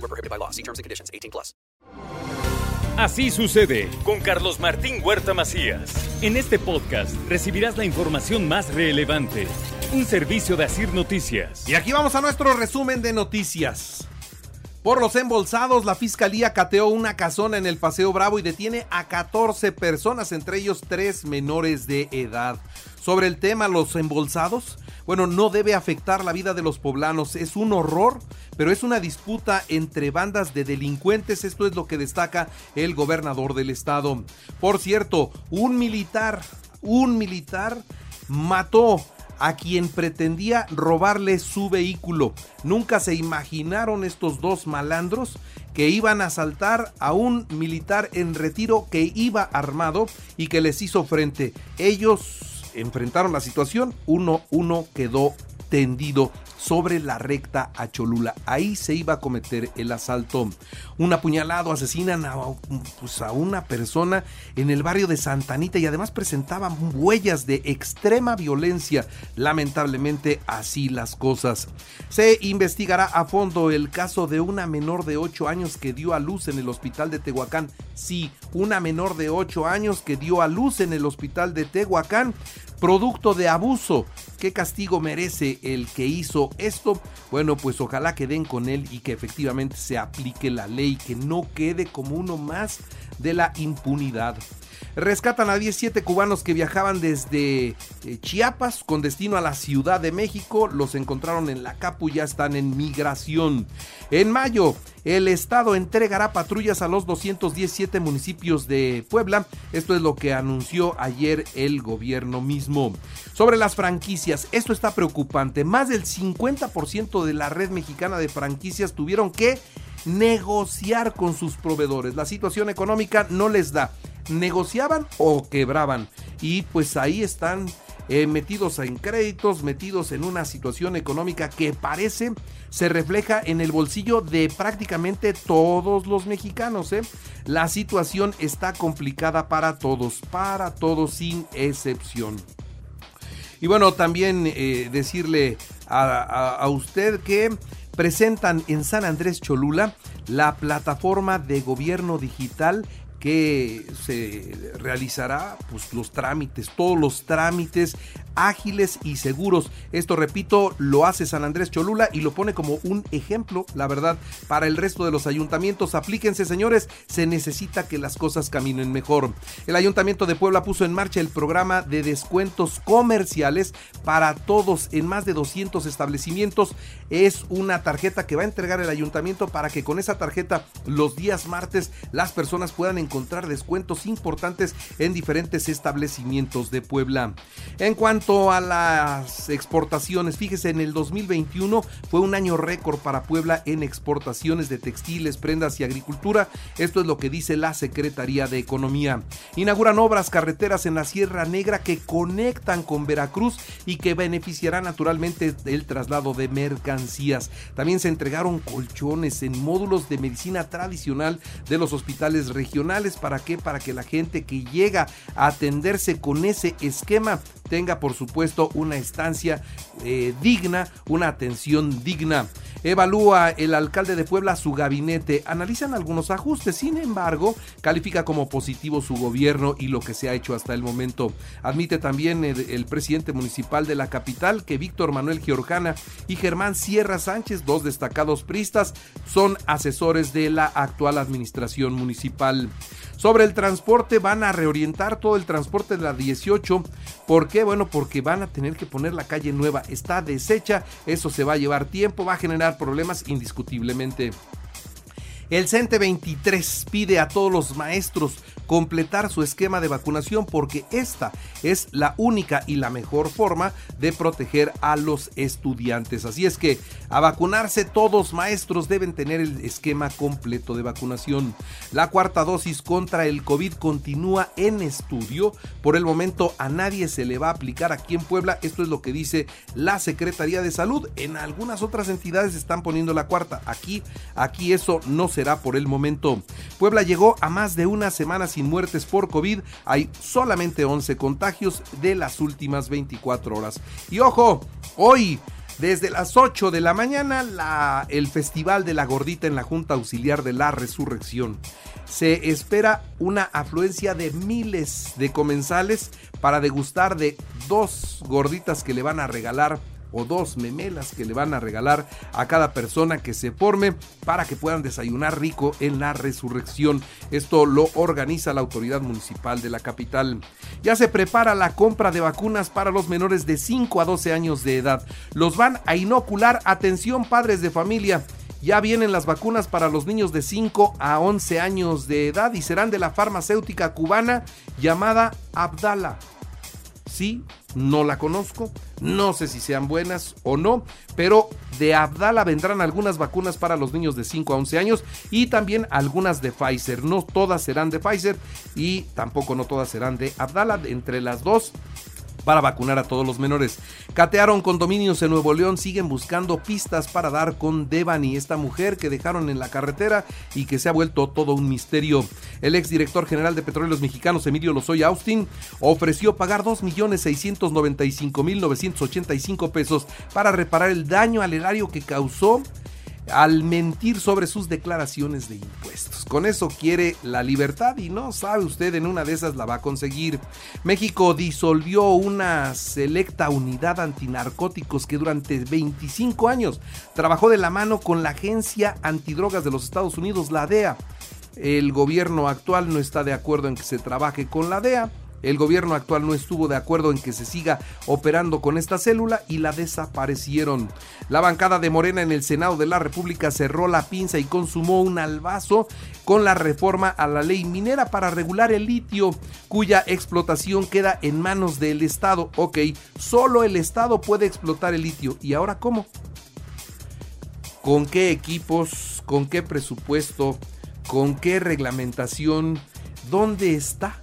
Void were prohibited by law. See terms and conditions. 18 plus. Así sucede con Carlos Martín Huerta Macías. En este podcast recibirás la información más relevante. Un servicio de Asir Noticias. Y aquí vamos a nuestro resumen de noticias. Por los embolsados, la fiscalía cateó una casona en el Paseo Bravo y detiene a 14 personas, entre ellos tres menores de edad. Sobre el tema, los embolsados, bueno, no debe afectar la vida de los poblanos, es un horror, pero es una disputa entre bandas de delincuentes, esto es lo que destaca el gobernador del estado. Por cierto, un militar, un militar mató a quien pretendía robarle su vehículo. Nunca se imaginaron estos dos malandros que iban a asaltar a un militar en retiro que iba armado y que les hizo frente. Ellos enfrentaron la situación, uno, uno quedó tendido sobre la recta a Cholula. Ahí se iba a cometer el asalto. Un apuñalado asesinan a, pues, a una persona en el barrio de Santanita y además presentaban huellas de extrema violencia. Lamentablemente así las cosas. Se investigará a fondo el caso de una menor de 8 años que dio a luz en el hospital de Tehuacán. Sí, una menor de 8 años que dio a luz en el hospital de Tehuacán producto de abuso. ¿Qué castigo merece el que hizo esto? Bueno, pues ojalá que den con él y que efectivamente se aplique la ley, que no quede como uno más de la impunidad. Rescatan a 17 cubanos que viajaban desde eh, Chiapas con destino a la Ciudad de México. Los encontraron en la Capu, ya están en migración. En mayo, el Estado entregará patrullas a los 217 municipios de Puebla. Esto es lo que anunció ayer el gobierno mismo. Sobre las franquicias, esto está preocupante. Más del 50% de la red mexicana de franquicias tuvieron que negociar con sus proveedores. La situación económica no les da. Negociaban o quebraban. Y pues ahí están eh, metidos en créditos, metidos en una situación económica que parece se refleja en el bolsillo de prácticamente todos los mexicanos. ¿eh? La situación está complicada para todos, para todos sin excepción. Y bueno, también eh, decirle a usted que presentan en San Andrés Cholula la plataforma de gobierno digital que se realizará pues los trámites, todos los trámites ágiles y seguros. Esto, repito, lo hace San Andrés Cholula y lo pone como un ejemplo, la verdad, para el resto de los ayuntamientos. Aplíquense, señores, se necesita que las cosas caminen mejor. El Ayuntamiento de Puebla puso en marcha el programa de descuentos comerciales para todos en más de 200 establecimientos. Es una tarjeta que va a entregar el ayuntamiento para que con esa tarjeta los días martes las personas puedan encontrar descuentos importantes en diferentes establecimientos de Puebla. En cuanto a las exportaciones, fíjese, en el 2021 fue un año récord para Puebla en exportaciones de textiles, prendas y agricultura. Esto es lo que dice la Secretaría de Economía. Inauguran obras carreteras en la Sierra Negra que conectan con Veracruz y que beneficiará naturalmente el traslado de mercancías. También se entregaron colchones en módulos de medicina tradicional de los hospitales regionales ¿Para qué? Para que la gente que llega a atenderse con ese esquema tenga por supuesto una estancia eh, digna, una atención digna. Evalúa el alcalde de Puebla su gabinete, analizan algunos ajustes, sin embargo, califica como positivo su gobierno y lo que se ha hecho hasta el momento. Admite también el, el presidente municipal de la capital que Víctor Manuel Giorjana y Germán Sierra Sánchez, dos destacados pristas, son asesores de la actual administración municipal. Sobre el transporte van a reorientar todo el transporte de la 18. ¿Por qué? Bueno, porque van a tener que poner la calle nueva. Está deshecha, eso se va a llevar tiempo, va a generar problemas indiscutiblemente. El CENTE 23 pide a todos los maestros completar su esquema de vacunación porque esta es la única y la mejor forma de proteger a los estudiantes. Así es que a vacunarse todos maestros deben tener el esquema completo de vacunación. La cuarta dosis contra el COVID continúa en estudio. Por el momento a nadie se le va a aplicar aquí en Puebla. Esto es lo que dice la Secretaría de Salud. En algunas otras entidades están poniendo la cuarta. Aquí, aquí eso no será por el momento. Puebla llegó a más de una semana sin muertes por COVID. Hay solamente 11 contagios de las últimas 24 horas. Y ojo, hoy desde las 8 de la mañana, el Festival de la Gordita en la Junta Auxiliar de la Resurrección. Se espera una afluencia de miles de comensales para degustar de dos gorditas que le van a regalar o dos memelas que le van a regalar a cada persona que se forme para que puedan desayunar rico en la resurrección. Esto lo organiza la autoridad municipal de la capital. Ya se prepara la compra de vacunas para los menores de 5 a 12 años de edad. Los van a inocular, atención padres de familia. Ya vienen las vacunas para los niños de 5 a 11 años de edad y serán de la farmacéutica cubana llamada Abdala. Sí, no la conozco, no sé si sean buenas o no, pero de Abdala vendrán algunas vacunas para los niños de 5 a 11 años y también algunas de Pfizer. No todas serán de Pfizer y tampoco no todas serán de Abdala. Entre las dos para vacunar a todos los menores. Catearon condominios en Nuevo León, siguen buscando pistas para dar con Devani, esta mujer que dejaron en la carretera y que se ha vuelto todo un misterio. El exdirector general de Petróleos Mexicanos, Emilio Lozoya Austin, ofreció pagar 2.695.985 pesos para reparar el daño al erario que causó al mentir sobre sus declaraciones de impuestos. Con eso quiere la libertad y no sabe usted en una de esas la va a conseguir. México disolvió una selecta unidad antinarcóticos que durante 25 años trabajó de la mano con la Agencia Antidrogas de los Estados Unidos, la DEA. El gobierno actual no está de acuerdo en que se trabaje con la DEA el gobierno actual no estuvo de acuerdo en que se siga operando con esta célula y la desaparecieron. La bancada de Morena en el Senado de la República cerró la pinza y consumó un albazo con la reforma a la ley minera para regular el litio, cuya explotación queda en manos del Estado. Ok, solo el Estado puede explotar el litio. ¿Y ahora cómo? ¿Con qué equipos? ¿Con qué presupuesto? ¿Con qué reglamentación? ¿Dónde está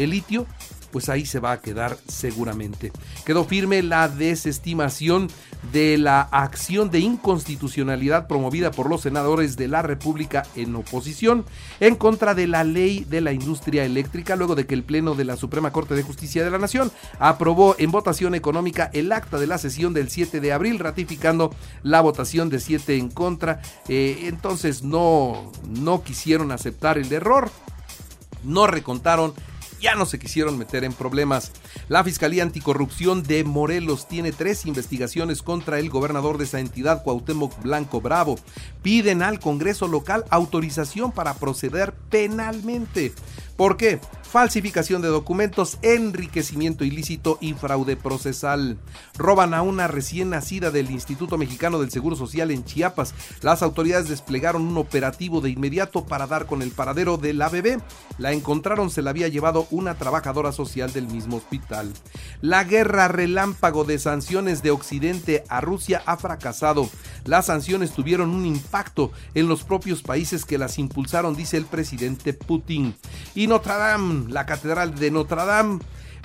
el litio? pues ahí se va a quedar seguramente. Quedó firme la desestimación de la acción de inconstitucionalidad promovida por los senadores de la República en oposición en contra de la ley de la industria eléctrica luego de que el Pleno de la Suprema Corte de Justicia de la Nación aprobó en votación económica el acta de la sesión del 7 de abril ratificando la votación de 7 en contra. Eh, entonces no, no quisieron aceptar el error, no recontaron ya no se quisieron meter en problemas. La Fiscalía Anticorrupción de Morelos tiene tres investigaciones contra el gobernador de esa entidad, Cuauhtémoc Blanco Bravo. Piden al Congreso local autorización para proceder penalmente. ¿Por qué? Falsificación de documentos, enriquecimiento ilícito y fraude procesal. Roban a una recién nacida del Instituto Mexicano del Seguro Social en Chiapas. Las autoridades desplegaron un operativo de inmediato para dar con el paradero de la bebé. La encontraron, se la había llevado una trabajadora social del mismo hospital. La guerra relámpago de sanciones de Occidente a Rusia ha fracasado. Las sanciones tuvieron un impacto en los propios países que las impulsaron, dice el presidente Putin. Y Notre Dame, la catedral de Notre Dame,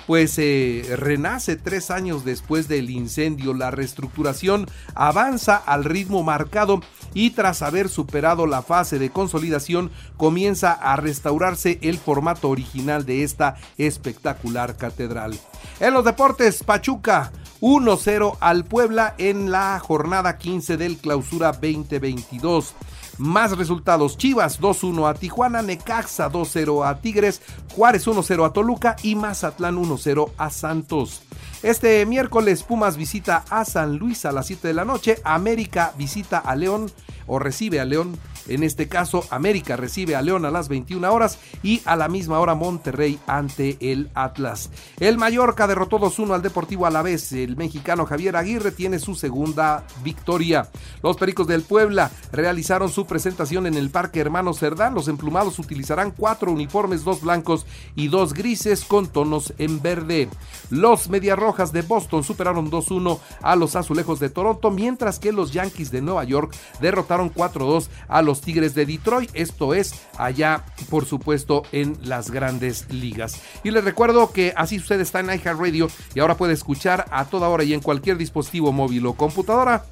pues eh, renace tres años después del incendio. La reestructuración avanza al ritmo marcado y tras haber superado la fase de consolidación comienza a restaurarse el formato original de esta espectacular catedral. En los deportes, Pachuca 1-0 al Puebla en la jornada 15 del clausura 2022. Más resultados: Chivas 2-1 a Tijuana, Necaxa 2-0 a Tigres, Juárez 1-0 a Toluca y Mazatlán 1-0 a Santos. Este miércoles Pumas visita a San Luis a las 7 de la noche, América visita a León o recibe a León En este caso, América recibe a León a las 21 horas y a la misma hora Monterrey ante el Atlas. El Mallorca derrotó 2-1 al Deportivo Alavés. El mexicano Javier Aguirre tiene su segunda victoria. Los Pericos del Puebla realizaron su presentación en el Parque Hermano Cerdán. Los emplumados utilizarán cuatro uniformes, dos blancos y dos grises con tonos en verde. Los Medias Rojas de Boston superaron 2-1 a los Azulejos de Toronto, mientras que los Yankees de Nueva York derrotaron 4-2 a los Tigres de Detroit. Esto es allá, por supuesto, en las grandes ligas. Y les recuerdo que así usted está en iHeartRadio y ahora puede escuchar a toda hora y en cualquier dispositivo móvil o computadora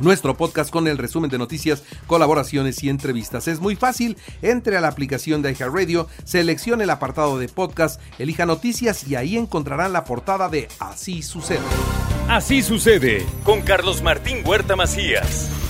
nuestro podcast con el resumen de noticias, colaboraciones y entrevistas. Es muy fácil, entre a la aplicación de iHeartRadio, seleccione el apartado de podcast, elija noticias y ahí encontrarán la portada de Así sucede. Así sucede con Carlos Martín Huerta Macías.